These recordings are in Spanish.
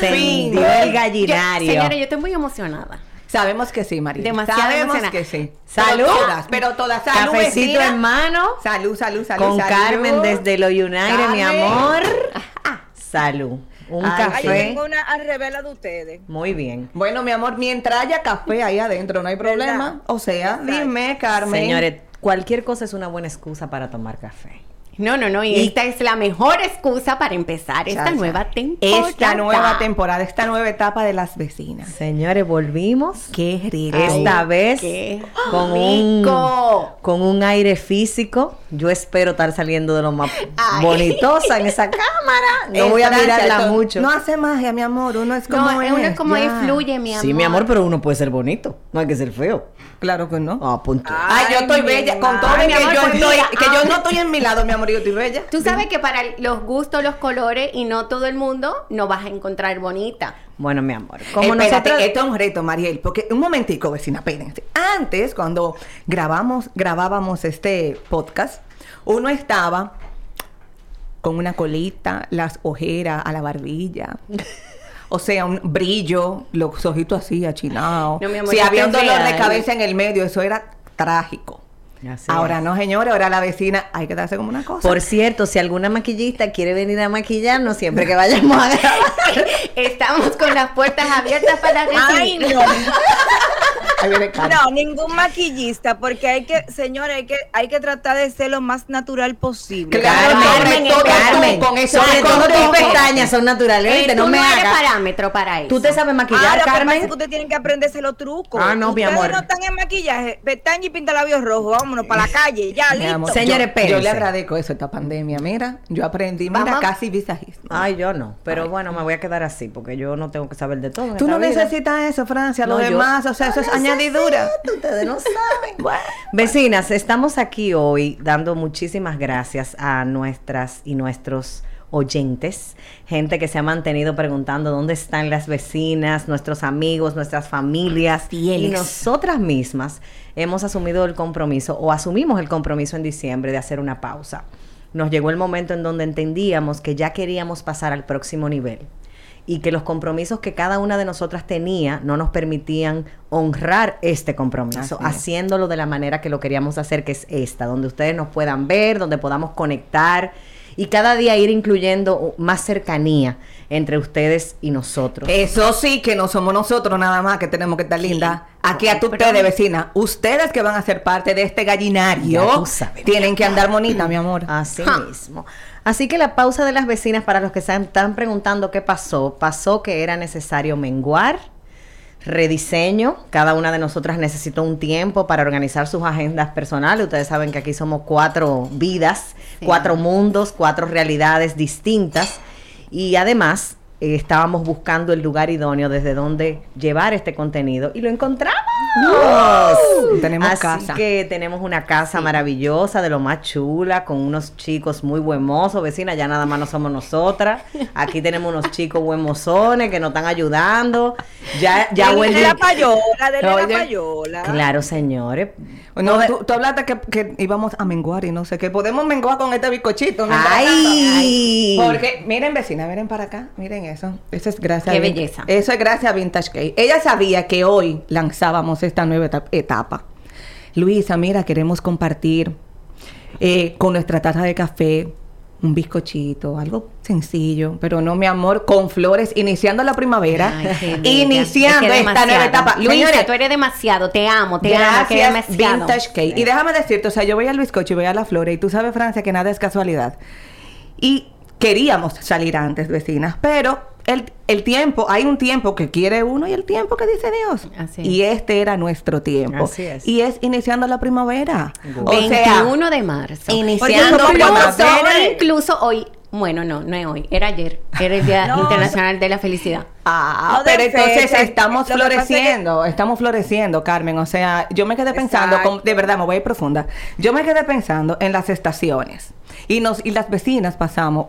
Se fin. el Yo- gallinario. señores, yo estoy muy emocionada. Sabemos que sí, María. Demasiado Sabemos emocionada. que sí. Salud. Pero todas, pero todas. Salud, Cafecito vecina. en mano. Salud, salud, salud. Con salud. Carmen desde lo United, mi amor. Salud. Un Ay, Ay, yo café. tengo una al revés de ustedes. Muy bien. Bueno, mi amor, mientras haya café ahí adentro, no hay problema. ¿Verdad? O sea, dime, Carmen. Señores, cualquier cosa es una buena excusa para tomar café. No, no, no. Y, Y- esta es la mejor excusa para empezar esta nueva temporada. Esta nueva temporada, esta nueva etapa de las vecinas. Señores, volvimos. Qué rico. Esta vez qué con rico. un con un aire físico. Yo espero estar saliendo de lo más Ay. bonitosa en esa cámara. No voy a mirarla esto mucho. No hace magia, mi amor. Uno es como No, es. uno es como ahí ya. fluye, mi amor. Sí, mi amor, pero uno puede ser bonito. No hay que ser feo. Claro que no. Ah, punto. Ay, yo estoy bella. Con todo que, yo estoy, mira, que yo ah. no estoy en mi lado, mi amor, yo estoy bella. Tú sabes que para los gustos, los colores y no todo el mundo, no vas a encontrar bonita. Bueno, mi amor. Como Espérate, nosotros. esto es un reto, Mariel, porque un momentico, vecina, espérense. Antes, cuando grabamos, grabábamos este podcast, uno estaba con una colita, las ojeras a la barbilla. O sea, un brillo, los ojitos así achinados. No, mi amor, si había un dolor de cabeza en el medio, eso era trágico. Así ahora es. no, señores, ahora la vecina hay que darse como una cosa. Por cierto, si alguna maquillista quiere venir a maquillarnos siempre que vayamos a grabar. Estamos con las puertas abiertas para Ay, recibir. no. Ahí viene. No, ningún maquillista, porque hay que, señores, hay que, hay que tratar de ser lo más natural posible. Claro, Carmen, todo Carmen, tú, con eso sobre de todo tus pestañas son naturales. Eh, no me eres hagas. parámetro para eso. ¿Tú te sabes Ah, maquillar, lo que pasa Carmen? es que ustedes tienen que aprenderse los trucos. Ah, no, mi ustedes amor. no están en maquillaje, pestaña y pinta labios rojos, vámonos para la calle, ya, Mi listo. amor, Señores, yo- yo, le agradezco eso, esta pandemia. Mira, yo aprendí, mira, Vamos. casi visajismo. Ay, yo no. Pero bueno, me voy a quedar así porque yo no tengo que saber de todo. Tú no vida. necesitas eso, Francia, lo No, yo- demás, o sea, eso es Ustedes no saben. Vecinas, estamos aquí hoy dando muchísimas gracias a nuestras y nuestros oyentes, gente que se ha mantenido preguntando dónde están las vecinas, nuestros amigos, nuestras familias. Y nosotras mismas hemos asumido el compromiso o asumimos el compromiso en diciembre de hacer una pausa. Nos llegó el momento en donde entendíamos que ya queríamos pasar al próximo nivel y que los compromisos que cada una de nosotras tenía no nos permitían honrar este compromiso, Así es. haciéndolo de la manera que lo queríamos hacer, que es esta, donde ustedes nos puedan ver, donde podamos conectar y cada día ir incluyendo más cercanía entre ustedes y nosotros. Eso sí que no somos nosotros nada más que tenemos que estar lindas. Aquí a tu ustedes, vecina. Ustedes que van a ser parte de este gallinario tienen que andar bonita, mi amor. Así Ja. mismo. Así que la pausa de las vecinas, para los que se están preguntando qué pasó, pasó que era necesario menguar, rediseño. Cada una de nosotras necesitó un tiempo para organizar sus agendas personales. Ustedes saben que aquí somos cuatro vidas, Sí. cuatro mundos, cuatro realidades distintas. Y además eh, estábamos buscando el lugar idóneo desde donde llevar este contenido y lo encontramos. Tenemos Así casa. que tenemos una casa maravillosa, de lo más chula, con unos chicos muy buen mozos, vecina, ya nada más no somos nosotras. Aquí tenemos unos chicos buen mozones que nos están ayudando. Ya, ya Wendy. la payola, Oye. la payola. Claro, señores. No, tú, tú hablaste que, que íbamos a menguar y no sé qué. Podemos menguar con este bizcochito. mientras ¡Ay! Porque, miren, vecina, miren para acá. Miren eso. Eso es gracias Qué a belleza. Eso es gracias a Vintage Cake. Ella sabía que hoy lanzábamos esta nueva eta- etapa. Luisa, mira, queremos compartir eh, con nuestra taza de café un bizcochito, algo sencillo, pero no, mi amor, con flores, iniciando la primavera, Ay, iniciando Es que esta nueva etapa. Señores, tú eres demasiado. Te amo, te amo. Que demasiado. Vintage Cake. Y déjame decirte, o sea, yo voy al bizcocho y voy a la flora y tú sabes, Francia, que nada es casualidad. Y queríamos salir antes, vecinas, pero el, el tiempo, hay un tiempo que quiere uno y el tiempo que dice Dios. Así es. Y este era nuestro tiempo. Así es. Y es iniciando la primavera. O sea, 21 de marzo. iniciando incluso, primavera. incluso hoy Bueno, no, no es hoy, era ayer. Era el Día No, Internacional de la Felicidad. Ah, pero entonces estamos que floreciendo, estamos floreciendo, Carmen. O sea, yo me quedé pensando, con- de verdad, me voy a ir profunda. Yo me quedé pensando en las estaciones. Y nos y las vecinas pasamos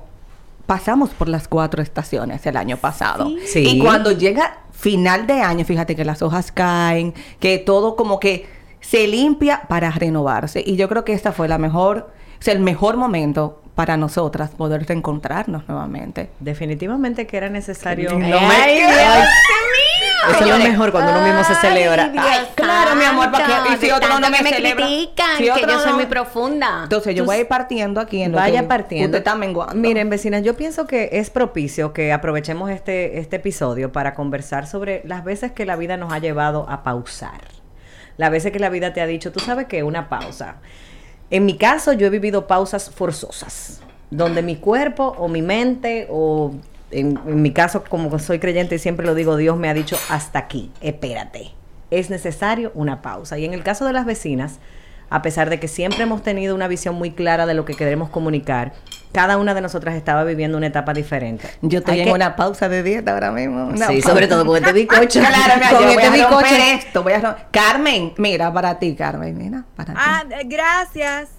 pasamos por las cuatro estaciones el año pasado. Sí. Y cuando llega final de año, fíjate que las hojas caen, que todo como que se limpia para renovarse. Y yo creo que esta fue la mejor, o sea, el mejor momento para nosotras poder reencontrarnos nuevamente. Definitivamente que era necesario. No me ¡Ay, Dios Eso es lo mejor cuando uno mismo se celebra. Ay, claro, mi amor, ¿para santo, Y si otro no me que me celebra. critican, Si que yo soy no- muy profunda. Entonces yo Tú voy a ir partiendo aquí en lo Vaya que partiendo. Usted está menguando. Miren, vecinas, yo pienso que es propicio que aprovechemos este, este episodio para conversar sobre las veces que la vida nos ha llevado a pausar. Las veces que la vida te ha dicho, tú sabes que una pausa. En mi caso, yo he vivido pausas forzosas, donde mi cuerpo o mi mente o en, en mi caso, como soy creyente y siempre lo digo, Dios me ha dicho hasta aquí, espérate. Es necesario una pausa. Y en el caso de las vecinas, a pesar de que siempre hemos tenido una visión muy clara de lo que queremos comunicar, cada una de nosotras estaba viviendo una etapa diferente. Yo estoy Hay en que- una pausa de dieta ahora mismo. una Sí, pausa. sobre todo con este bizcocho. Claro, mira, Con yo voy este a romper esto, voy a rom- Carmen, mira, para ti, Carmen, mira, para ti. Ah, eh, gracias.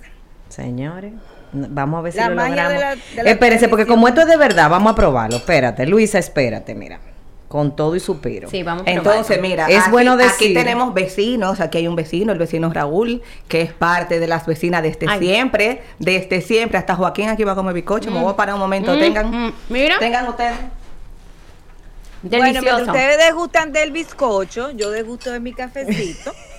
Señores, vamos a ver si La lo magia logramos. de la- de la Espérense, porque como esto es de verdad, vamos a probarlo. Espérate, Luisa, espérate, mira. Con todo y suspiro. Sí, vamos a Entonces, probarlo. mira, Es aquí, bueno aquí decir- tenemos vecinos, aquí hay un vecino, el vecino Raúl, que es parte de las vecinas desde Ay. siempre, desde siempre, hasta Joaquín aquí va a comer bizcocho, me voy a parar un momento, Mm, tengan, mm, mira. tengan ustedes. Bueno, mientras Delicioso. ustedes degustan del bizcocho, yo degusto de mi cafecito.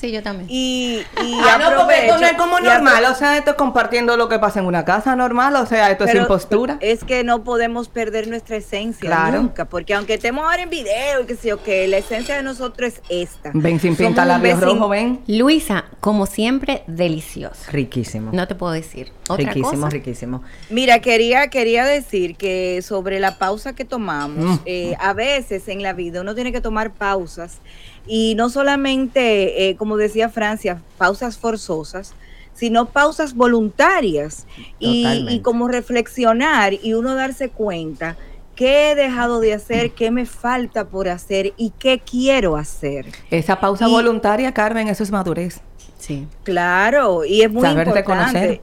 Sí, yo también. y, y Ah, no, porque esto no es como normal, o sea, esto es compartiendo lo que pasa en una casa normal, o sea, esto es impostura. Es que no podemos perder nuestra esencia Claro. nunca, porque aunque estemos ahora en video y que sé yo, que la esencia de nosotros es esta. Ven sin Somos pinta un labios rojos, ven. Luisa, como siempre, delicioso. Riquísimo. No te puedo decir otra riquísimo, cosa. riquísimo. Mira, quería, quería decir que sobre la pausa que tomamos, Mm. eh, a veces en la vida uno tiene que tomar pausas y no solamente, eh, como decía Francia, pausas forzosas, sino pausas voluntarias y, como reflexionar y uno darse cuenta qué he dejado de hacer, qué me falta por hacer y qué quiero hacer. Esa pausa Y- voluntaria, Carmen, eso es madurez. Sí. Claro, y es muy Saber importante. reconocer.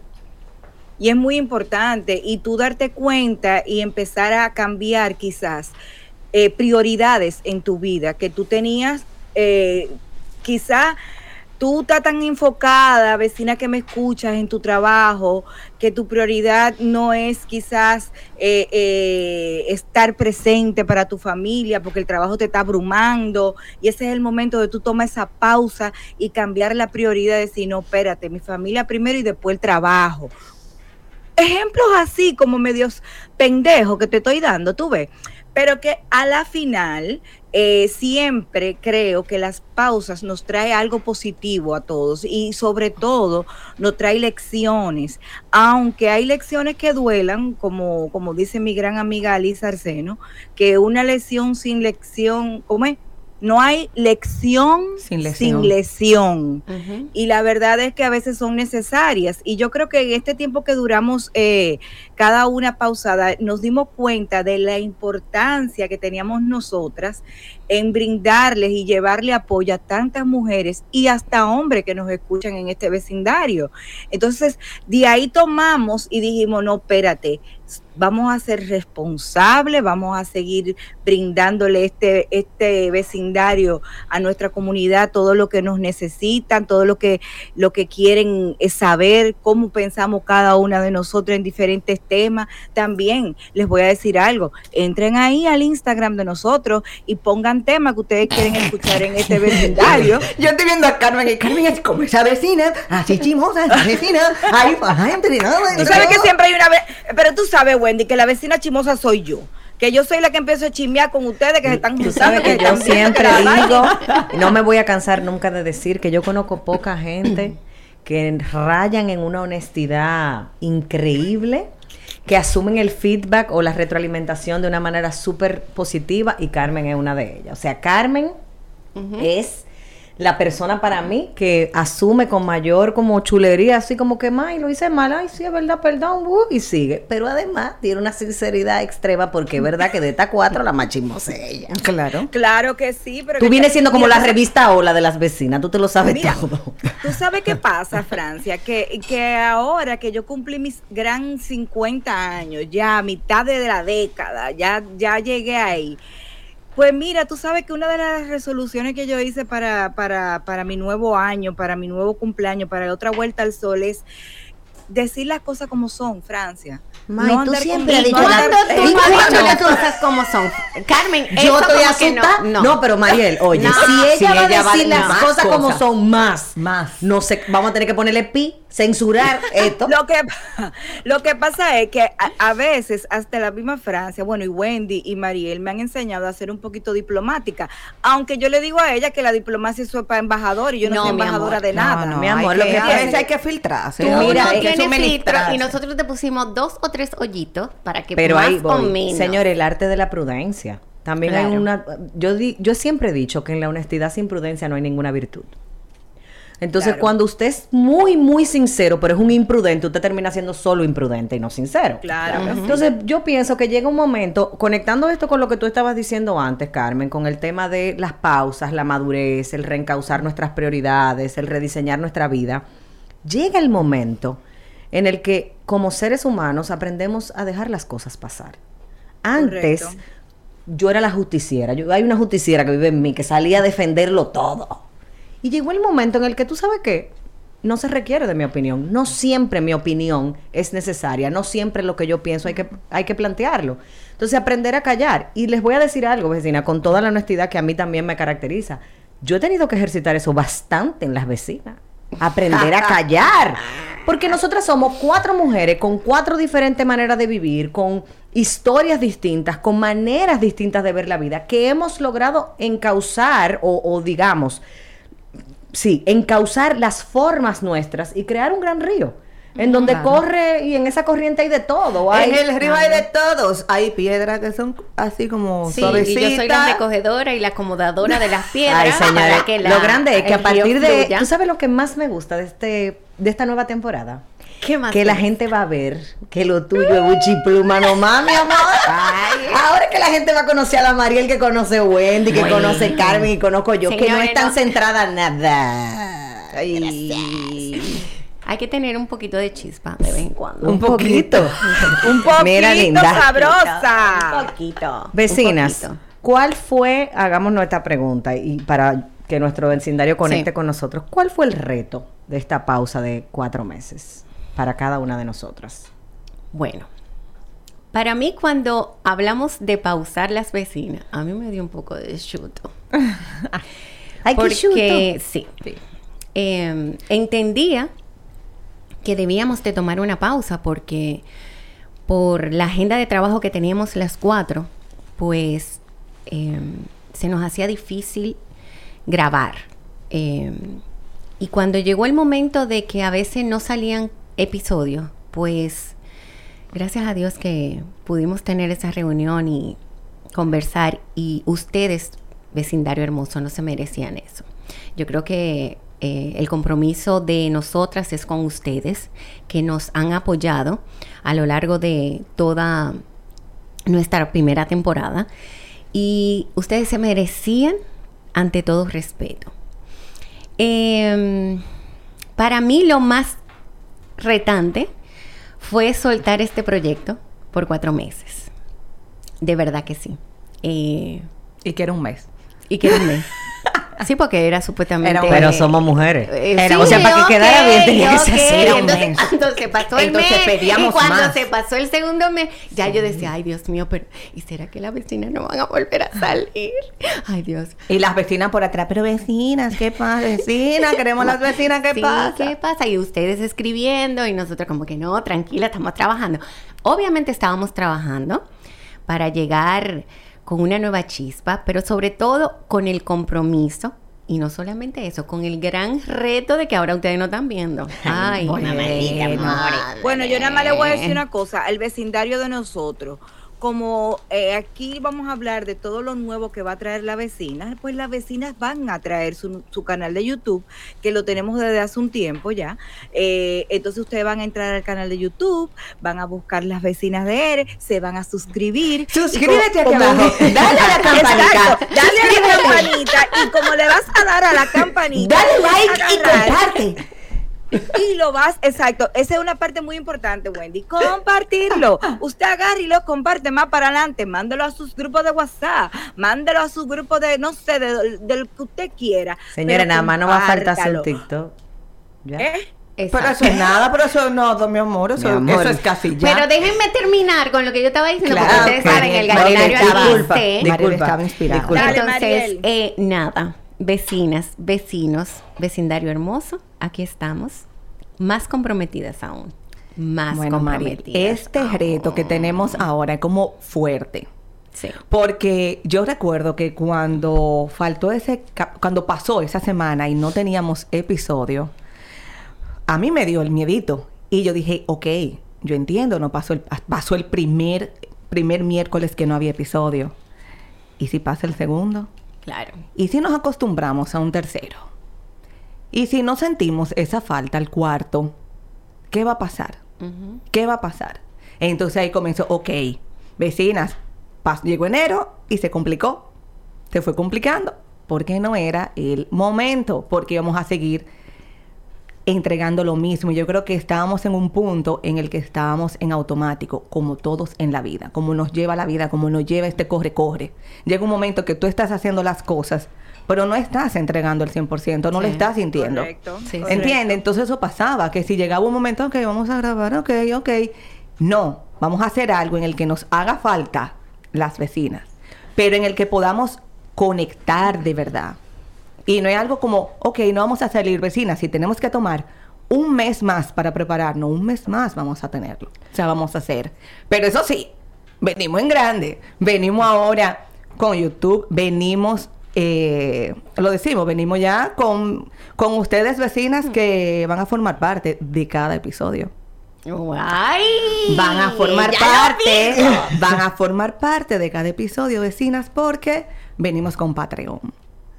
Y es muy importante. Y tú darte cuenta y empezar a cambiar quizás eh, prioridades en tu vida que tú tenías, eh, quizá tú estás tan enfocada, vecina que me escuchas en tu trabajo, que tu prioridad no es quizás eh, eh, estar presente para tu familia porque el trabajo te está abrumando y ese es el momento de tú tomar esa pausa y cambiar la prioridad de decir, no, espérate, mi familia primero y después el trabajo. Ejemplos así como medios pendejos que te estoy dando, tú ves, pero que a la final eh, siempre creo que las pausas nos trae algo positivo a todos y sobre todo nos trae lecciones, aunque hay lecciones que duelan, como, como dice mi gran amiga Alice Arseno, que una lección sin lección, ¿cómo es? No hay lección Sin lesión. sin lesión. Y la verdad es que a veces son necesarias. Y yo creo que en este tiempo que duramos eh, cada una pausada, nos dimos cuenta de la importancia que teníamos nosotras en brindarles y llevarle apoyo a tantas mujeres y hasta hombres que nos escuchan en este vecindario. Entonces, de ahí tomamos y dijimos, no, espérate, vamos a ser responsables, vamos a seguir brindándole este, este vecindario a nuestra comunidad, todo lo que nos necesitan, todo lo que, lo que quieren es saber, cómo pensamos cada una de nosotros en diferentes temas. También les voy a decir algo, entren ahí al Instagram de nosotros y pongan temas que ustedes quieren escuchar en este vecindario. Yo estoy viendo a Carmen y Carmen es como esa vecina, así chimosa, esa vecina, ahí para entrenada. Tú sabes que siempre hay una vez, pero tú sabes, Wendy, que la vecina chimosa soy yo. Que yo soy la que empiezo a chismear con ustedes que se están sabes que se yo siempre que digo, no me voy a cansar nunca de decir que yo conozco poca gente que rayan en una honestidad increíble, que asumen el feedback o la retroalimentación de una manera súper positiva y Carmen es una de ellas. O sea, Carmen es la persona para mí que asume con mayor como chulería, así como que, may, lo hice mal, ay, sí, es verdad, perdón, uh", y sigue. Pero además tiene una sinceridad extrema porque es verdad que de estas cuatro la es ella. Claro. Claro que sí, pero... Tú que- vienes siendo como mira, la revista Hola de las vecinas, tú te lo sabes Mira, todo. ¿Tú sabes qué pasa, Francia? Que, que ahora que yo cumplí mis gran 50 años, ya a mitad de la década, ya, ya llegué ahí. Pues mira, tú sabes que una de las resoluciones que yo hice para, para, para mi nuevo año, para mi nuevo cumpleaños, para otra vuelta al sol es decir las cosas como son, Francia. May, tú siempre has dicho no la- andar- ¿Cuándo tú ¿Y no has dicho cuándo? las cosas como son? Carmen, Yo estoy como que asustada. No, pero Mariel, oye, No. si ella Si va a ella va a decir las cosas como son más, Más. no sé, vamos a tener que ponerle pi, censurar esto. Lo que, lo que pasa es que a, a veces hasta la misma Francia, bueno, y Wendy y Mariel me han enseñado a ser un poquito diplomática, aunque yo le digo a ella que la diplomacia es para embajador y yo no, No, soy embajadora amor. de nada. No, no, mi amor, lo que- que a pasa veces es- hay que filtrarse. Tú ¿no? Mira, no hay que tienes filtro y nosotros te pusimos dos o tres hoyitos para que Pero más ahí o voy. menos. Señor, el arte de la prudencia. También hay Claro. una... Yo, di- yo siempre he dicho que en la honestidad sin prudencia no hay ninguna virtud. Entonces, Claro. cuando usted es muy, muy sincero, pero es un imprudente, usted termina siendo solo imprudente y no sincero. Claro. Entonces, yo pienso que llega un momento, conectando esto con lo que tú estabas diciendo antes, Carmen, con el tema de las pausas, la madurez, el reencauzar nuestras prioridades, el rediseñar nuestra vida, llega el momento en el que como seres humanos aprendemos a dejar las cosas pasar. Antes, Correcto. yo era la justiciera. Yo, hay una justiciera que vive en mí que salía a defenderlo todo. Y llegó el momento en el que tú sabes que no se requiere de mi opinión. No siempre mi opinión es necesaria. No siempre lo que yo pienso hay que, hay que plantearlo. Entonces, aprender a callar. Y les voy a decir algo, vecina, con toda la honestidad que a mí también me caracteriza. Yo he tenido que ejercitar eso bastante en las vecinas. Aprender a callar. Porque nosotras somos cuatro mujeres con cuatro diferentes maneras de vivir, con historias distintas, con maneras distintas de ver la vida, que hemos logrado encauzar o, o digamos, sí, encauzar las formas nuestras y crear un gran río. En donde Claro. corre y en esa corriente hay de todo. Hay, En el río hay de todos. Hay piedras que son así como Sí, y yo soy la recogedora y la acomodadora de las piedras. Ay, señores, para que la- lo grande es que a partir de... fluya. ¿Tú sabes lo que más me gusta de, este, de esta nueva temporada? ¿Qué más Que la gente va a ver que lo tuyo es buchipluma nomás, mi amor. Ay. Ahora que la gente va a conocer a la Mariel, que conoce Wendy, que Bueno. conoce Carmen y conozco yo, que no es tan no. centrada en nada. Ay. Hay que tener un poquito de chispa de vez en cuando. Un poquito. Un poquito Mira, linda. sabrosa. Un poquito. Vecinas, un poquito. ¿cuál fue, hagamos nuestra pregunta y para que nuestro vecindario conecte Sí. con nosotros, ¿cuál fue el reto de esta pausa de cuatro meses para cada una de nosotras? Bueno, para mí cuando hablamos de pausar las vecinas, a mí me dio un poco de chuto. Ay, qué chuto. Porque sí, Eh, entendía que debíamos de tomar una pausa porque por la agenda de trabajo que teníamos las cuatro, pues eh, se nos hacía difícil grabar. Eh, y cuando llegó el momento de que a veces no salían episodios, pues gracias a Dios que pudimos tener esa reunión y conversar y ustedes, vecindario hermoso, no se merecían eso. Yo creo que eh, el compromiso de nosotras es con ustedes, que nos han apoyado a lo largo de toda nuestra primera temporada y ustedes se merecían ante todo respeto. Em, para mí lo más retante fue soltar este proyecto por cuatro meses. De verdad que sí. Eh, Y que era un mes. y que era un mes. Sí, porque era supuestamente. Era Pero somos mujeres. Eh, Era- sí, o sea, para que quedara bien tenía que ser así. Entonces, mes. cuando se pasó el Entonces mes pedíamos y cuando más. se pasó el segundo mes, ya yo decía, ay Dios mío, pero ¿y será que las vecinas no van a volver a salir? Ay Dios. Y las vecinas por atrás, pero vecinas, ¿qué pasa? Vecinas, queremos las vecinas, ¿qué Sí, pasa? ¿Qué pasa? Y ustedes escribiendo y nosotros como que no, tranquila, estamos trabajando. Obviamente estábamos trabajando para llegar con una nueva chispa, pero sobre todo con el compromiso. Y no solamente eso, con el gran reto de que ahora ustedes no están viendo. Ay, bueno. amor. Bueno, yo nada más le voy a decir una cosa, al vecindario de nosotros, como eh, aquí vamos a hablar de todo lo nuevo que va a traer la vecina, pues las vecinas van a traer su, su canal de YouTube, que lo tenemos desde hace un tiempo ya. Eh, entonces ustedes van a entrar al canal de YouTube, van a buscar las vecinas de ERE, se van a suscribir. Suscríbete aquí abajo, dale a la campanita, dale a la campanita y como le vas a dar a la campanita, Dale like y comparte. Y lo vas, exacto, esa es una parte muy importante, Wendy, compartirlo. Usted agarra y lo comparte más para adelante, mándelo a sus grupos de WhatsApp, mándelo a sus grupos de, no sé, de- del que usted quiera. Señores, pero nada más no va a faltar compártalo. TikTok. ¿Ya? ¿Eh? Pero eso es nada, pero eso no, mi amor, eso, Mi amor. eso es casi ya. Pero déjenme terminar con lo que yo estaba diciendo, Claro, porque ustedes ok. saben, el galinario disculpa, estaba. Dale, Entonces, eh, nada, vecinas, vecinos, vecindario hermoso, aquí estamos, más comprometidas aún, más Bueno, comprometidas. este reto que tenemos ahora es como fuerte. Sí. Porque yo recuerdo que cuando faltó ese, cuando pasó esa semana y no teníamos episodio, a mí me dio el miedito. Y yo dije, ok, yo entiendo, no pasó el, pasó el primer, primer miércoles que no había episodio. ¿Y si pasa el segundo? Claro. ¿Y si nos acostumbramos a un tercero? ¿Y si no sentimos esa falta al cuarto? ¿Qué va a pasar? ¿Qué va a pasar? Entonces ahí comenzó, ok, vecinas, pas- llegó enero y se complicó. Se fue complicando porque no era el momento, porque íbamos a seguir entregando lo mismo. Yo creo que estábamos en un punto en el que estábamos en automático, como todos en la vida, como nos lleva la vida, como nos lleva este corre-corre. Llega un momento que tú estás haciendo las cosas, pero no estás entregando el 100%, no lo Sí. estás sintiendo. Correcto. Sí, sí. ¿Entiende? Entonces eso pasaba, que si llegaba un momento, ok, vamos a grabar, ok, ok. No, vamos a hacer algo en el que nos haga falta las vecinas, pero en el que podamos conectar de verdad. Y no es algo como, ok, no vamos a salir vecinas, si tenemos que tomar un mes más para prepararnos, un mes más vamos a tenerlo. O sea, vamos a hacer. Pero eso sí, venimos en grande. Venimos ahora con YouTube, venimos, eh, lo decimos, venimos ya con, con ustedes vecinas que van a formar parte de cada episodio. ¡Ay! Van a formar parte, van a formar parte de cada episodio, vecinas, porque venimos con Patreon.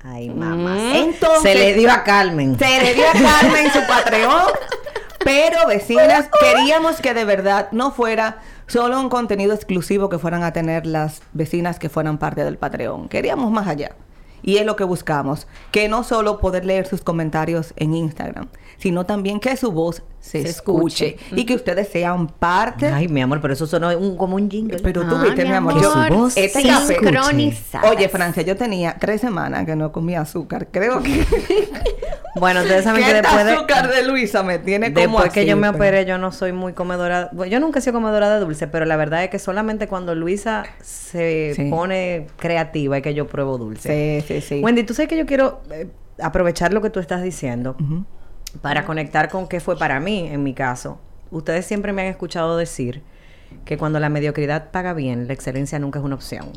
Ay, mamá. Mm. Entonces, Se le dio a Carmen. se le dio a Carmen su Patreon. Pero vecinas, queríamos que de verdad no fuera solo un contenido exclusivo que fueran a tener las vecinas que fueran parte del Patreon. Queríamos más allá. Y es lo que buscamos, que no solo poder leer sus comentarios en Instagram, sino también que su voz se, Se escuche, escuche. y que ustedes sean parte. Ay, mi amor, pero eso sonó un- como un jingle. pero tú Ah, viste, mi amor, yo- su voz este café-. Oye, Francia, yo tenía tres semanas que no comía azúcar. Creo que, Bueno, ustedes saben que después de, azúcar de Luisa me tiene como después que yo me operé, yo no soy muy comedora. bueno, yo nunca he sido comedora de dulce, pero la verdad es que solamente cuando Luisa se Sí. pone creativa es que yo pruebo dulce. Sí, sí, sí. Wendy, tú sabes que yo quiero eh, aprovechar lo que tú estás diciendo para conectar con qué fue para mí en mi caso. Ustedes siempre me han escuchado decir que cuando la mediocridad paga bien, la excelencia nunca es una opción.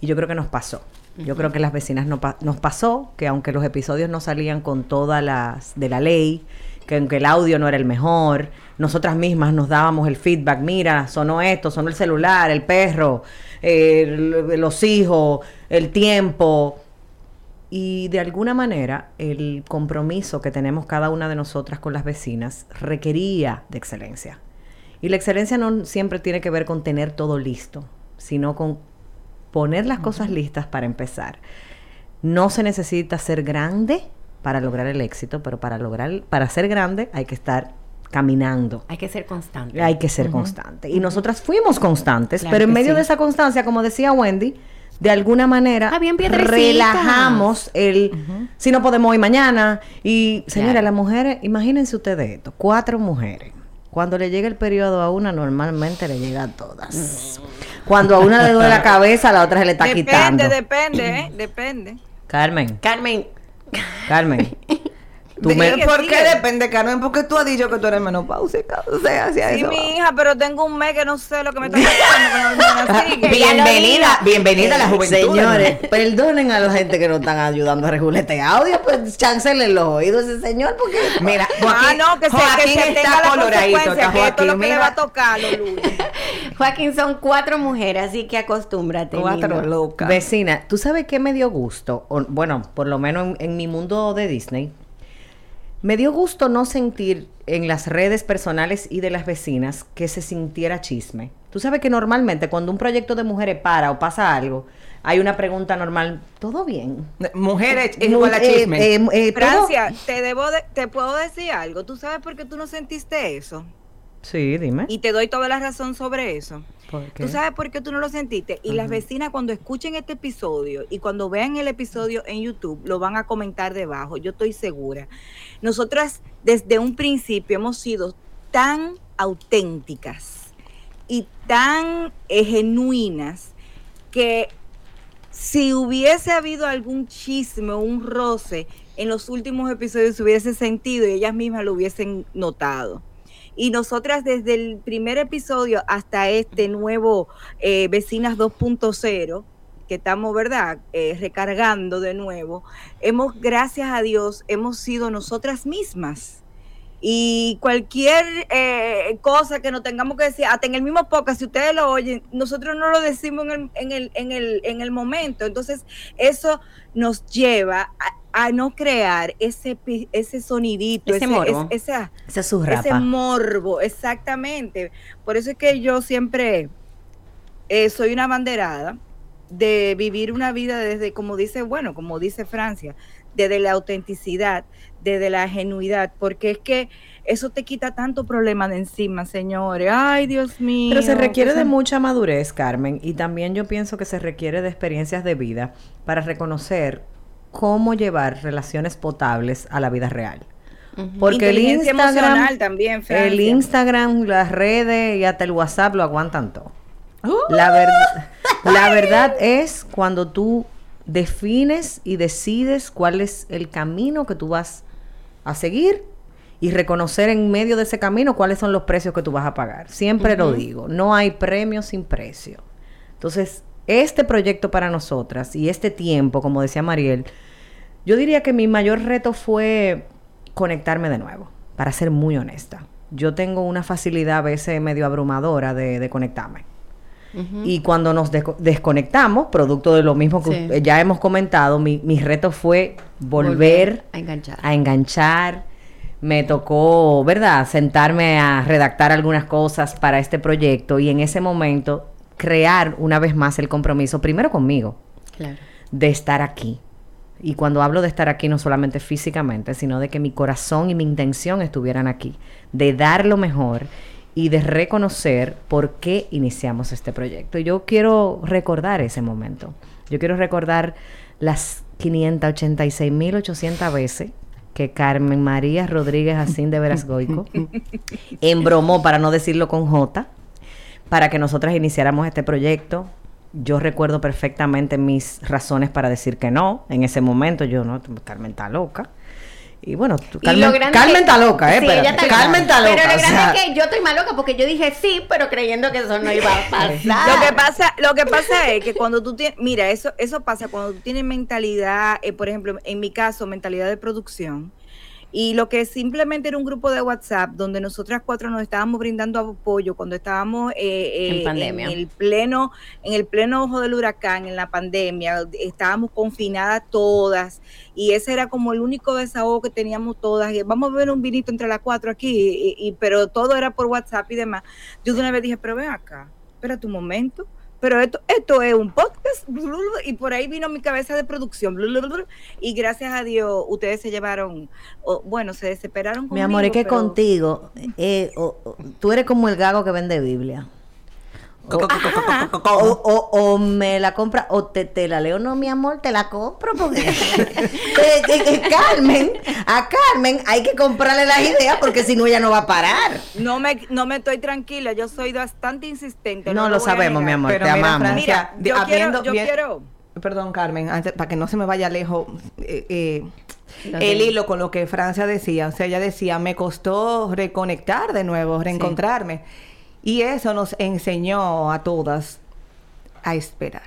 Y yo creo que nos pasó. Yo creo que las vecinas no nos pasó que aunque los episodios no salían con todas las de la ley, que aunque el audio no era el mejor, nosotras mismas nos dábamos el feedback, mira, sonó esto, sonó el celular, el perro, los hijos, el tiempo. Y de alguna manera el compromiso que tenemos cada una de nosotras con las vecinas requería de excelencia. Y la excelencia no siempre tiene que ver con tener todo listo, sino con poner las cosas listas para empezar. No se necesita ser grande para lograr el éxito, pero para lograr para ser grande hay que estar caminando. Hay que ser constante. Hay que ser constante. Y nosotras fuimos constantes, Claro pero en medio sí. de esa constancia, como decía Wendy, de alguna manera piedrecitas. relajamos el si no podemos hoy mañana. Y señora, Claro. las mujeres, imagínense ustedes esto, cuatro mujeres. Cuando le llega el periodo a una, normalmente le llega a todas. Cuando a una le duele la cabeza, a la otra se le está depende, quitando. depende, ¿eh? Depende. Carmen, Carmen, Carmen. Me- ¿Por sigue. qué depende, Carmen? Porque tú has dicho que tú eres menopáusica. O sea, hacia Sí, eso. mi hija, pero tengo un mes que no sé lo que me está pasando. no. Bienvenida, bienvenida a la juventud. Señores, perdonen a la gente que nos están ayudando a regular este audio, pues chancelen los oídos ese señor, porque Mira, Ah, Joaquín, no, que se, que Joaquín se está coloradito, está que esto es lo que le va a tocar lunes. Joaquín, son cuatro mujeres, así que acostúmbrate. Cuatro locas. Vecina, ¿tú sabes qué me dio gusto? O, bueno, por lo menos en, en mi mundo de Disney. Me dio gusto no sentir en las redes personales y de las vecinas que se sintiera chisme. Tú sabes que normalmente cuando un proyecto de mujeres para o pasa algo, hay una pregunta normal, ¿todo bien? Mujeres es Mu- igual a eh, chisme. eh, eh, Francia, te debo de- te puedo decir algo. ¿Tú sabes por qué tú no sentiste eso? Sí, dime. Y te doy toda la razón sobre eso. ¿Por qué? ¿Tú sabes por qué tú no lo sentiste? Y las vecinas cuando escuchen este episodio y cuando vean el episodio en YouTube, lo van a comentar debajo, yo estoy segura. Nosotras desde un principio hemos sido tan auténticas y tan eh, genuinas que si hubiese habido algún chisme o un roce en los últimos episodios se hubiese sentido y ellas mismas lo hubiesen notado. Y nosotras desde el primer episodio hasta este nuevo eh, Vecinas 2.0, que estamos, ¿verdad?, Eh, recargando de nuevo, hemos, gracias a Dios, hemos sido nosotras mismas. Y cualquier eh, cosa que nos tengamos que decir, hasta en el mismo podcast, si ustedes lo oyen, nosotros no lo decimos en el, en el, en el, en el momento. Entonces, eso nos lleva a, a no crear ese, ese sonidito, Ese morbo. es- esa, ese morbo, exactamente. Por eso es que yo siempre eh, soy una banderada de vivir una vida desde, como dice, bueno, como dice Francia, desde la autenticidad, desde la genuidad, porque es que eso te quita tanto problema de encima, señores. Ay, Dios mío. Pero se requiere de mucha madurez, Carmen, y también yo pienso que se requiere de experiencias de vida para reconocer cómo llevar relaciones potables a la vida real. Porque el Instagram, también, el. Instagram, las redes y hasta el WhatsApp lo aguantan todo. Uh. La, verdad, la verdad es cuando tú defines y decides cuál es el camino que tú vas a seguir y reconocer en medio de ese camino cuáles son los precios que tú vas a pagar. Siempre lo digo, no hay premio sin precio. Entonces, este proyecto para nosotras y este tiempo, como decía Mariel, yo diría que mi mayor reto fue conectarme de nuevo, para ser muy honesta. Yo tengo una facilidad a veces medio abrumadora de, de conectarme. Y cuando nos desco- desconectamos, producto de lo mismo que Sí. ya hemos comentado, mi, mi reto fue volver, a enganchar. a enganchar. Me tocó, ¿verdad?, sentarme a redactar algunas cosas para este proyecto y en ese momento crear una vez más el compromiso, primero conmigo, Claro. de estar aquí. Y cuando hablo de estar aquí, no solamente físicamente, sino de que mi corazón y mi intención estuvieran aquí, de dar lo mejor y de reconocer por qué iniciamos este proyecto. Y yo quiero recordar ese momento. Yo quiero recordar las 586.800 veces que Carmen María Rodríguez Asín de Verasgoico embromó, para no decirlo con J, para que nosotras iniciáramos este proyecto. Yo recuerdo perfectamente mis razones para decir que no. En ese momento yo no, Carmen está loca. Y bueno, tú- Y Carmen, está loca, ¿eh? Sí, Pero ella está Carmen está loca. Pero lo o grande sea, es que yo estoy más loca porque yo dije sí, pero creyendo que eso no iba a pasar. Lo que pasa, lo que pasa es que cuando tú tienes, mira, eso, eso pasa cuando tú tienes mentalidad, eh, por ejemplo, en mi caso, mentalidad de producción, y lo que simplemente era un grupo de WhatsApp donde nosotras cuatro nos estábamos brindando apoyo cuando estábamos eh, eh, En el pleno, en el pleno ojo del huracán, en la pandemia, estábamos confinadas todas, y ese era como el único desahogo que teníamos todas. Y vamos a beber un vinito entre las cuatro aquí, y, y- pero todo era por WhatsApp y demás. Yo de una vez dije, pero ven acá, espérate un momento. Pero esto, esto es un podcast y por ahí vino mi cabeza de producción y gracias a Dios ustedes se llevaron, o, bueno, se desesperaron mi conmigo. amor, es que pero- contigo, eh, o- o- tú eres como el gago que vende Biblia. O, o- o- o me la compra o te, te la leo, no mi amor, te la compro porque Eh, eh, eh, Carmen, a Carmen hay que comprarle las ideas porque si no ella no va a parar. No me, no me estoy tranquila, yo soy bastante insistente. No, lo sabemos, mi amor, Pero te mira, amamos. Francia, Mira, yo quiero, habiendo yo bien- quiero, Perdón, Carmen, antes, para que no se me vaya lejos eh, eh, el hilo con lo que Francia decía. O sea, ella decía, me costó reconectar de nuevo, reencontrarme. Y eso nos enseñó a todas a esperar.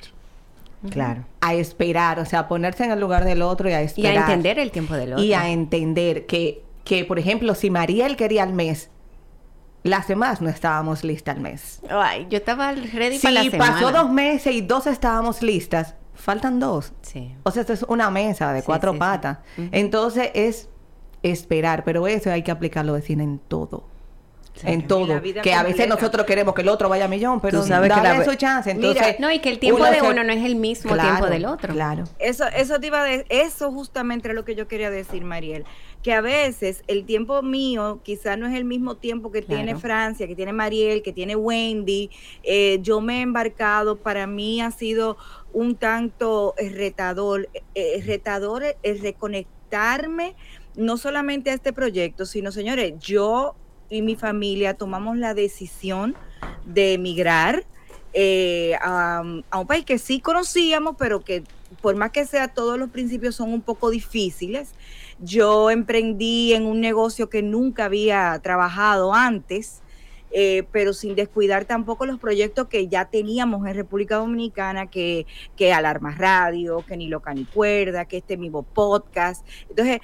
Claro. A esperar, o sea, a ponerse en el lugar del otro y a Y esperar. a entender el tiempo del otro. Y a entender que, que, por ejemplo, si Mariel quería al mes, las demás no estábamos listas al mes. Ay, yo estaba ready Si para la semana. pasó dos meses y dos estábamos listas, faltan dos. Sí. O sea, esto es una mesa de Sí, cuatro sí, sí. patas. Entonces es esperar, pero eso hay que aplicarlo vecina en todo. En todo. Que a veces completa. nosotros queremos que el otro vaya a millón, pero Tú sabes que dale la- su chance. Entonces, Mira, No, y que el tiempo de se- uno no es el mismo tiempo del otro. Claro. Eso, eso te iba a de- eso justamente era lo que yo quería decir, Mariel, que a veces el tiempo mío quizás no es el mismo tiempo que tiene. Francia, que tiene Mariel, que tiene Wendy. Eh, yo me he embarcado, para mí ha sido un tanto eh, retador, eh, retador eh, el reconectarme no solamente a este proyecto, sino, señores, yo y mi familia tomamos la decisión de emigrar eh, a, un país que sí conocíamos, pero que por más que sea, todos los principios son un poco difíciles. Yo emprendí en un negocio que nunca había trabajado antes, eh, pero sin descuidar tampoco los proyectos que ya teníamos en República Dominicana, que, que Alarma Radio, que Ni Loca Ni Cuerda, que este mismo podcast. Entonces,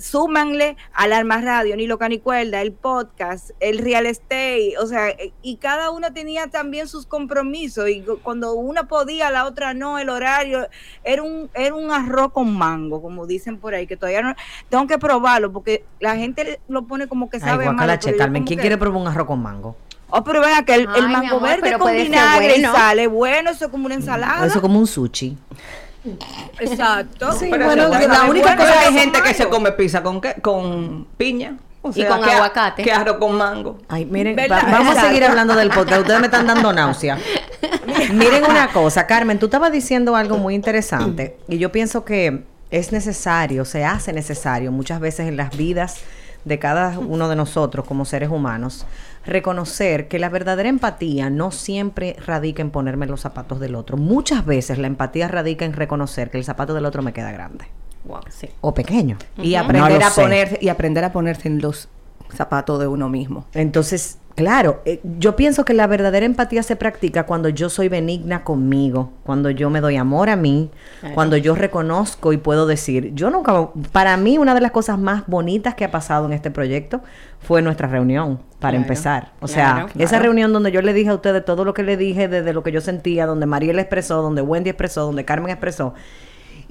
súmanle Alarma Radio, Ni Loca Ni Cuerda, el podcast, el real estate, o sea, eh, y cada una tenía también sus compromisos, y cu- cuando una podía, la otra no, el horario, era un, era un arroz con mango, como dicen por ahí, que todavía no, tengo que probarlo, porque la gente lo pone como que Ay, sabe yo Carmen. ¿Quién que- quiere probar un arroz con mango? Oh, pero vea que el, Ay, mango amor, verde con vinagre bueno. sale bueno, eso es como una ensalada. Eso como un sushi. Exacto. Sí, Pero bueno, la única cosa hay que- gente que se come pizza con qué? con piña. O Y con que- aguacate. Que arroz con mango. Ay, miren, vamos a seguir hablando del podcast. Ustedes me están dando náusea. miren una cosa, Carmen, tú estabas diciendo algo muy interesante y yo pienso que es necesario, se hace necesario muchas veces en las vidas de cada uno de nosotros como seres humanos reconocer que la verdadera empatía no siempre radica en ponerme los zapatos del otro. Muchas veces la empatía radica en reconocer que el zapato del otro me queda grande Wow, sí. o pequeño. Y aprender a sé. ponerse, y aprender a ponerse en los zapatos de uno mismo. Entonces, claro, eh, yo pienso que la verdadera empatía se practica cuando yo soy benigna conmigo, cuando yo me doy amor a mí, Claro. cuando yo reconozco y puedo decir, yo nunca, para mí una de las cosas más bonitas que ha pasado en este proyecto fue nuestra reunión, para Claro, empezar. O claro, sea, esa reunión donde yo le dije a ustedes todo lo que le dije, desde lo que yo sentía, donde Mariel expresó, donde Wendy expresó, donde Carmen expresó.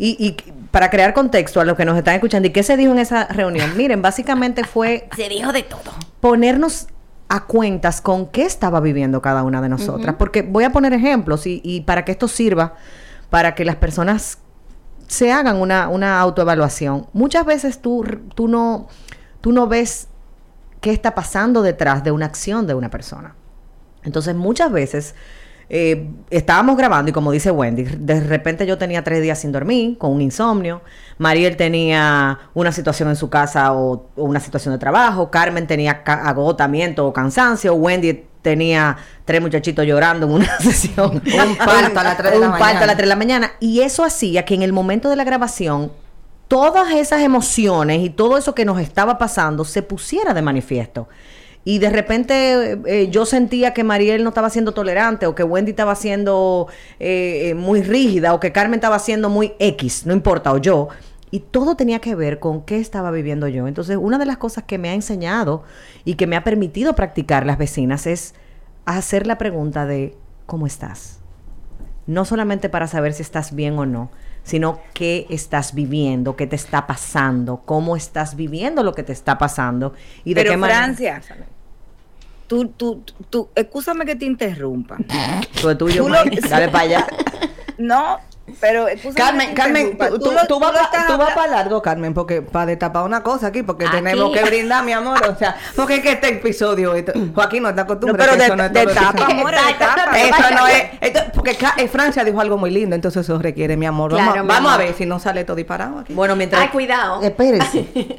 Y, y para crear contexto a los que nos están escuchando, ¿y qué se dijo en esa reunión? Miren, básicamente fue Se dijo de todo. ponernos a cuentas con qué estaba viviendo cada una de nosotras. Porque voy a poner ejemplos y, y para que esto sirva, para que las personas se hagan una, una autoevaluación. Muchas veces tú, tú, no, tú no ves qué está pasando detrás de una acción de una persona. Entonces muchas veces eh, estábamos grabando y como dice Wendy, de repente yo tenía tres días sin dormir, con un insomnio, Mariel tenía una situación en su casa o, o una situación de trabajo, Carmen tenía ca- agotamiento o cansancio, Wendy tenía tres muchachitos llorando en una sesión. Un parto a las tres de la Un parto a las tres de la mañana. Y eso hacía que en el momento de la grabación todas esas emociones y todo eso que nos estaba pasando se pusiera de manifiesto. Y de repente eh, yo sentía que Mariel no estaba siendo tolerante o que Wendy estaba siendo eh, eh, muy rígida o que Carmen estaba siendo muy X, no importa, o yo. Y todo tenía que ver con qué estaba viviendo yo. Entonces, una de las cosas que me ha enseñado y que me ha permitido practicar las vecinas es hacer la pregunta de ¿cómo estás? no solamente para saber si estás bien o no, sino qué estás viviendo, qué te está pasando, cómo estás viviendo lo que te está pasando y de Pero qué manera. Tú, tú, tú, excúsame que te interrumpa. Tú es tuyo, Tú lo- Mike, dale para allá. No, pero excúsame Carmen, que te Carmen, interrumpa. tú, tú- tú vas pa- tú para largo, Carmen, porque para destapar una cosa aquí, porque Aquí. tenemos que brindar, mi amor. O sea, porque es que este episodio, esto- Joaquín no está No, acostumbrado. pero que de, eso no es de tapa, amor, de tapa. Eso no es, esto- porque eh, Francia dijo algo muy lindo, entonces eso requiere, mi amor. Vamos, Claro, mi vamos a ver si no sale todo disparado aquí. Bueno, mientras. Ay, cuidado. Espérese.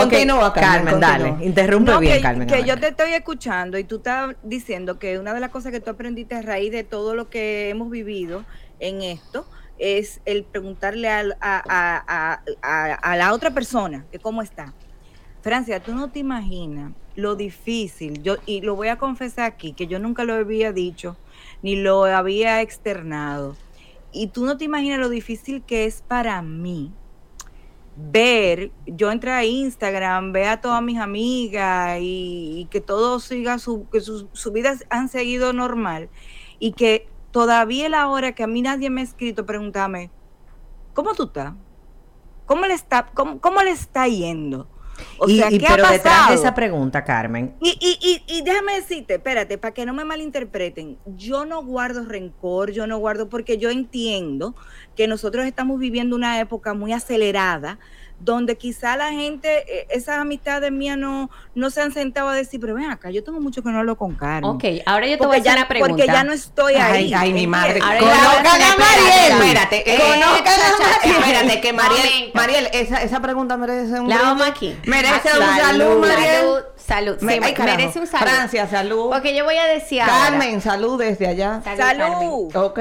Continúa, Carmen, dale. Interrumpe No, bien, que, Carmen. que yo te estoy escuchando y tú estás diciendo que una de las cosas que tú aprendiste a raíz de todo lo que hemos vivido en esto es el preguntarle a- a- a- a la otra persona que cómo está. Francia, tú no te imaginas lo difícil, yo y lo voy a confesar aquí, que yo nunca lo había dicho ni lo había externado. Y tú no te imaginas lo difícil que es para mí ver, yo entré a Instagram, ve a todas mis amigas y, que todo siga su, que sus su vidas han seguido normal y que todavía la hora que a mí nadie me ha escrito, pregúntame, ¿cómo tú estás? ¿Cómo está, cómo, cómo le está yendo? O y, sea, y ¿qué pero ha detrás de esa pregunta, Carmen, Y, y, y, y déjame decirte, espérate, para que no me malinterpreten, yo no guardo rencor, yo no guardo, porque yo entiendo que nosotros estamos viviendo una época muy acelerada, donde quizá la gente, eh, esas amistades mías no, no se han sentado a decir, pero ven acá, yo tengo mucho que no hablo con Carmen. Ok, ahora yo te voy a hacer ya, una pregunta. porque ya no estoy ahí. Ay, ay, mi madre. Ahora Conozcan a Mariel. Espérate, eh, Conozcan a Mariel. Espérate, que Mariel. Mariel, esa, esa pregunta merece un La vamos aquí. Merece Ah, un salud, Mariel. Salud, salud. Me- Sí, ay, merece un salud. Francia, salud. Porque yo voy a decir ahora. Carmen, salud desde allá. Salud. Carmen. Salud. Ok.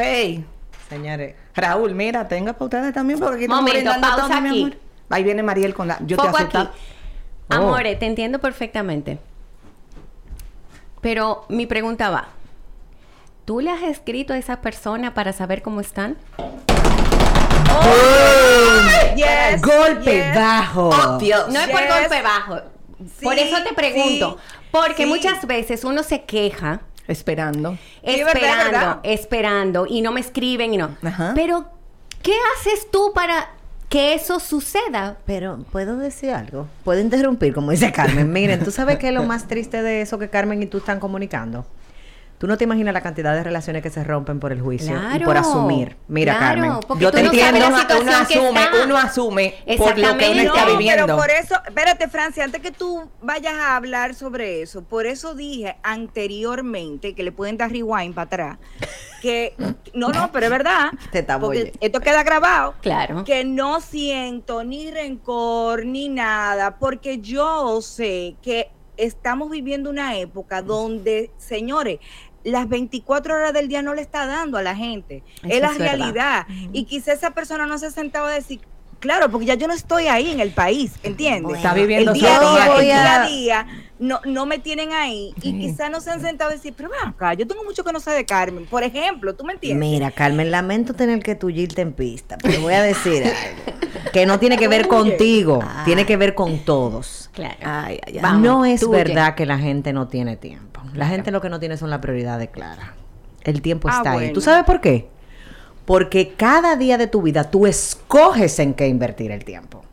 señores, Raúl, mira, tenga para ustedes también, porque aquí Momento, brindando pausa todo, mi aquí. amor. Ahí viene Mariel con la... Yo Foco te aquí. asusta. Oh. Amore, te entiendo perfectamente. Pero mi pregunta va. ¿Tú le has escrito a esa persona para saber cómo están? Yes, golpe yes. bajo. Oh, Dios. No es por golpe bajo. por eso te pregunto. sí, porque sí. muchas veces uno se queja Esperando. Sí, verdad, esperando, verdad. esperando y no me escriben y no. Ajá. Pero, ¿qué haces tú para que eso suceda? Pero, ¿puedo decir algo? ¿Puedo interrumpir, como dice Carmen? Miren, ¿tú sabes qué es lo más triste de eso que Carmen y tú están comunicando? Tú no te imaginas la cantidad de relaciones que se rompen por el juicio y por asumir. Mira, claro, Carmen, yo te no entiendo. uno que asume, uno asume por lo que uno está No, viviendo. pero por eso, espérate, Francia, antes que tú vayas a hablar sobre eso, por eso dije anteriormente, que le pueden dar rewind para atrás, que, no, no, pero es verdad, Te porque esto queda grabado, Claro. que no siento ni rencor ni nada, porque yo sé que estamos viviendo una época donde, señores, las 24 horas del día no le está dando a la gente. Eso es la es verdad. realidad. Y quizá esa persona no se ha sentado a decir, claro, porque ya yo no estoy ahí en el país, ¿entiendes? Está viviendo el día día, vida. el día a día no, no me tienen ahí y quizá no se han sentado a decir, pero ven acá, yo tengo mucho que no sé de Carmen, por ejemplo, ¿tú me entiendes? Mira, Carmen, lamento tener que tullirte en pista, pero voy a decir algo. Que no tiene que ver contigo, tiene que ver con todos. Claro. Ay, ay, ay. Vamos, no es tuye. verdad que la gente no tiene tiempo. La gente lo que no tiene son las prioridades claras. El tiempo Ah, está ahí. bueno. ¿Tú sabes por qué? Porque cada día de tu vida tú escoges en qué invertir el tiempo.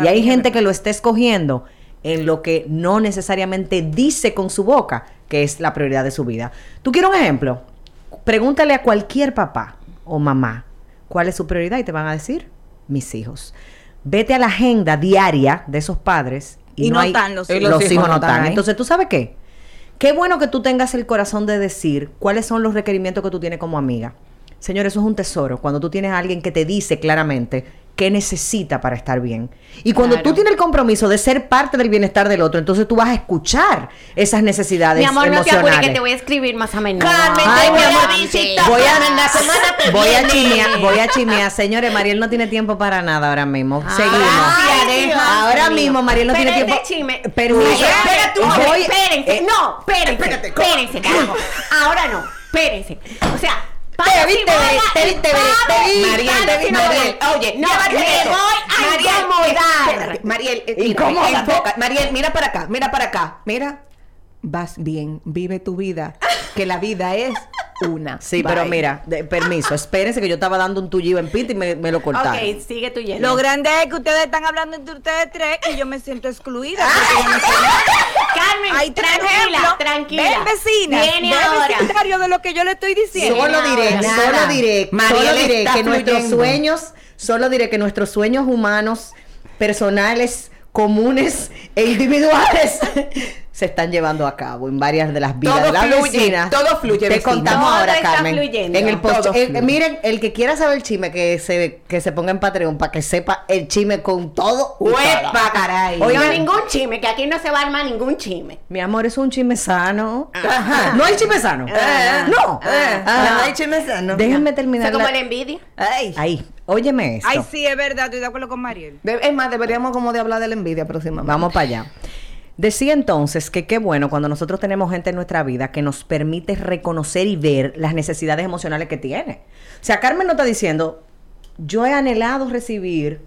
y hay gente verdad. que lo está escogiendo en lo que no necesariamente dice con su boca que es la prioridad de su vida. ¿Tú quieres un ejemplo? Pregúntale a cualquier papá o mamá cuál es su prioridad y te van a decir mis hijos. Vete a la agenda diaria de esos padres y, Y no hay- están los los hijos. hijos no están. Entonces, ¿tú sabes qué? Qué bueno que tú tengas el corazón de decir cuáles son los requerimientos que tú tienes como amiga. Señor, eso es un tesoro. Cuando tú tienes a alguien que te dice claramente qué necesita para estar bien. Y cuando Claro. tú tienes el compromiso de ser parte del bienestar del otro, entonces tú vas a escuchar esas necesidades Mi amor, no te apures que te voy a escribir más a menudo. Carmen, Ay, te voy a visitar. Voy a, la semana voy a chimear, voy a chimear. Señores, Mariel no tiene tiempo para nada ahora mismo. Seguimos. Ay, Dios ahora mismo Mariel no Pero tiene tiempo. Permiso. Ay, espérate espérense. eh, no, espérense. espérate, espérense, carajo. Ahora no, espérense. O sea, Te vi, te vi, te vi, te vi. Mariel, te vi, Mariel. Oye, no, me voy a Mariel, incomodar. Mariel, eh. Mariel, mira para acá, mira para acá. Mira, vas bien, vive tu vida, que la vida es una. Sí, Bye. pero mira, de- permiso, espérense que yo estaba dando un tullido en pita y me, me lo cortaron. Ok, sigue tu lleno. Lo grande es que ustedes están hablando entre ustedes tres y yo me siento excluida. porque yo no sé nada. Carmen, tranquila, tranquila. Ven, vecina. Viene ven, ahora. vecindario de lo que yo le estoy diciendo. Solo diré, Nada. solo diré, solo diré que nuestros sueños, solo diré que nuestros sueños humanos, personales, comunes e individuales se están llevando a cabo en varias de las vidas Todo de las fluye, vecinas. todo fluye, Te vecina. contamos Todo ahora, está Carmen. fluyendo. En el post, Todo eh, miren, el que quiera saber el chisme que se que se ponga en Patreon para que sepa el chisme con todo. ¡Huepa, caray! No Oigan, ningún chisme, que aquí no se va a armar ningún chisme. Mi amor, es un chisme sano. Ajá. No hay chisme sano. Ah. no. Eh, Ah. ay, chisme sano. Déjenme terminar. es como la- la envidia. Ay. Ahí, óyeme esto. Ay, sí, es verdad, estoy de acuerdo con Mariel. De- Es más, deberíamos como de hablar de la envidia próximamente. Vamos para allá. Decía entonces que qué bueno cuando nosotros tenemos gente en nuestra vida que nos permite reconocer y ver las necesidades emocionales que tiene. O sea, Carmen no está diciendo, yo he anhelado recibir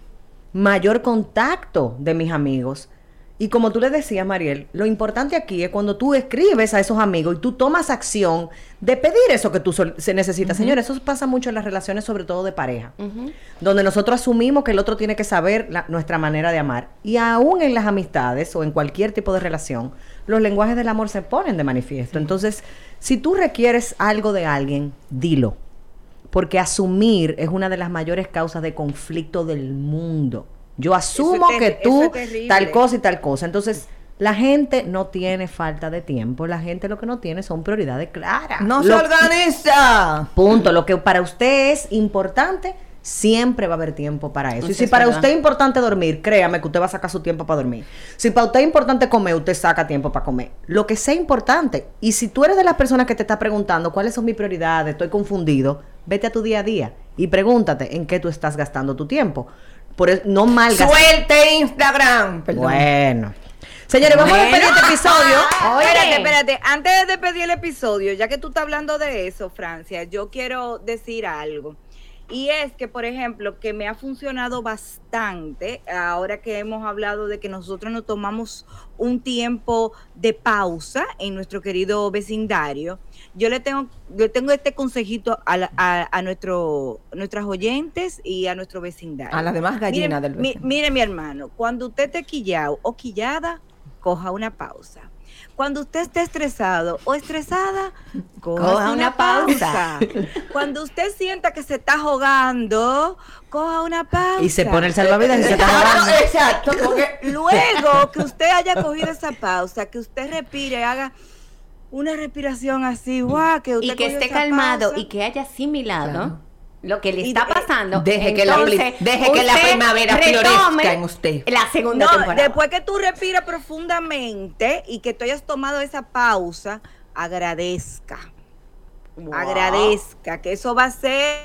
mayor contacto de mis amigos. Y como tú le decías, Mariel, lo importante aquí es cuando tú escribes a esos amigos y tú tomas acción de pedir eso que tú se necesita. Señores, eso pasa mucho en las relaciones, sobre todo de pareja, donde nosotros asumimos que el otro tiene que saber la- nuestra manera de amar. Y aún en las amistades o en cualquier tipo de relación, los lenguajes del amor se ponen de manifiesto. Entonces, si tú requieres algo de alguien, dilo. Porque asumir es una de las mayores causas de conflicto del mundo. Yo asumo es que tú es tal cosa y tal cosa. Entonces, la gente no tiene falta de tiempo. La gente lo que no tiene son prioridades claras. No se organiza. Punto. Lo que para usted es importante, siempre va a haber tiempo para eso. Y Eso si es para verdad. usted es importante dormir, créame que usted va a sacar su tiempo para dormir. Si para usted es importante comer, usted saca tiempo para comer. Lo que sea importante. Y si tú eres de las personas que te está preguntando cuáles son mis prioridades, estoy confundido, vete a tu día a día y pregúntate en qué tú estás gastando tu tiempo. Por eso, no malgas. Suelte Instagram. Perdón. Bueno. Señores, vamos a despedir este episodio. Oye. Espérate, espérate. Antes de despedir el episodio, ya que tú estás hablando de eso, Francia, yo quiero decir algo. Y es que, por ejemplo, que me ha funcionado bastante, ahora que hemos hablado de que nosotros nos tomamos un tiempo de pausa en nuestro querido vecindario, yo le tengo, yo tengo este consejito a, la- a, a nuestro, nuestras oyentes y a nuestro vecindario. A las demás gallinas del mi, vecino. mire, mi hermano, cuando usted esté quillado o quillada, coja una pausa. Cuando usted esté estresado o estresada, coja Coja una, una pausa. pausa. Cuando usted sienta que se está ahogando, coja una pausa. Y se pone el salvavidas y se está Exacto, jalando. Exacto, porque Luego que usted haya cogido esa pausa, que usted respire, haga una respiración así, guau, que usted y que esté calmado pausa. y que haya asimilado Claro. Lo que le está de- pasando. Deje que la deje que la primavera florezca en usted. La segunda No, temporada. después que tú respiras profundamente y que tú hayas tomado esa pausa, agradezca. Agradezca, que eso va a ser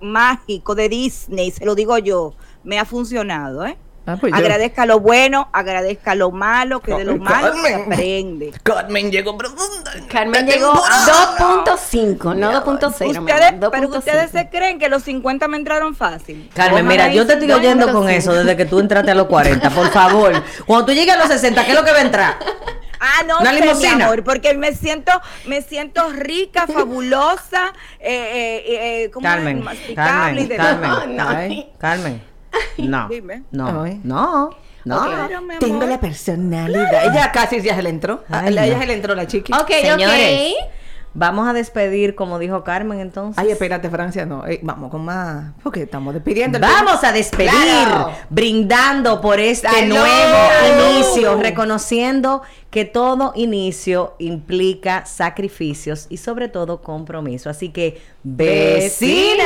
mágico de Disney, se lo digo yo. Me ha funcionado, ¿eh? Ah, pues yo- agradezca lo bueno, agradezca lo malo, que de lo malo se aprende. Carmen llegó profunda. Carmen llegó temporada. 2.5, no 2.0. mi Ustedes, amor, pero 2.5. ustedes se creen que los 50 me entraron fácil. Carmen, mira, yo te estoy oyendo con eso desde que tú entraste a los 40, por favor. Cuando tú llegues a los 60, ¿qué es lo que va a entrar? Ah, no Una sé, limusina. mi amor, porque me siento, me siento rica, fabulosa, eh, eh, eh, ¿cómo es? Carmen, Carmen, Carmen, No, no. Ay, Carmen. No, Dime. no, Ay. no, no. Claro, mi amor. Tengo la personalidad. Ella casi ya se le entró. Ay, ella no. se le entró la chiqui. Ok, Señores, ok. vamos a despedir, como dijo Carmen, entonces. Ay, espérate, Francia, no. Eh, vamos con más. Porque estamos despidiendo. el Vamos a despedir, Claro. brindando por este Salud. nuevo inicio, reconociendo que todo inicio implica sacrificios y sobre todo compromiso. Así que, vecina.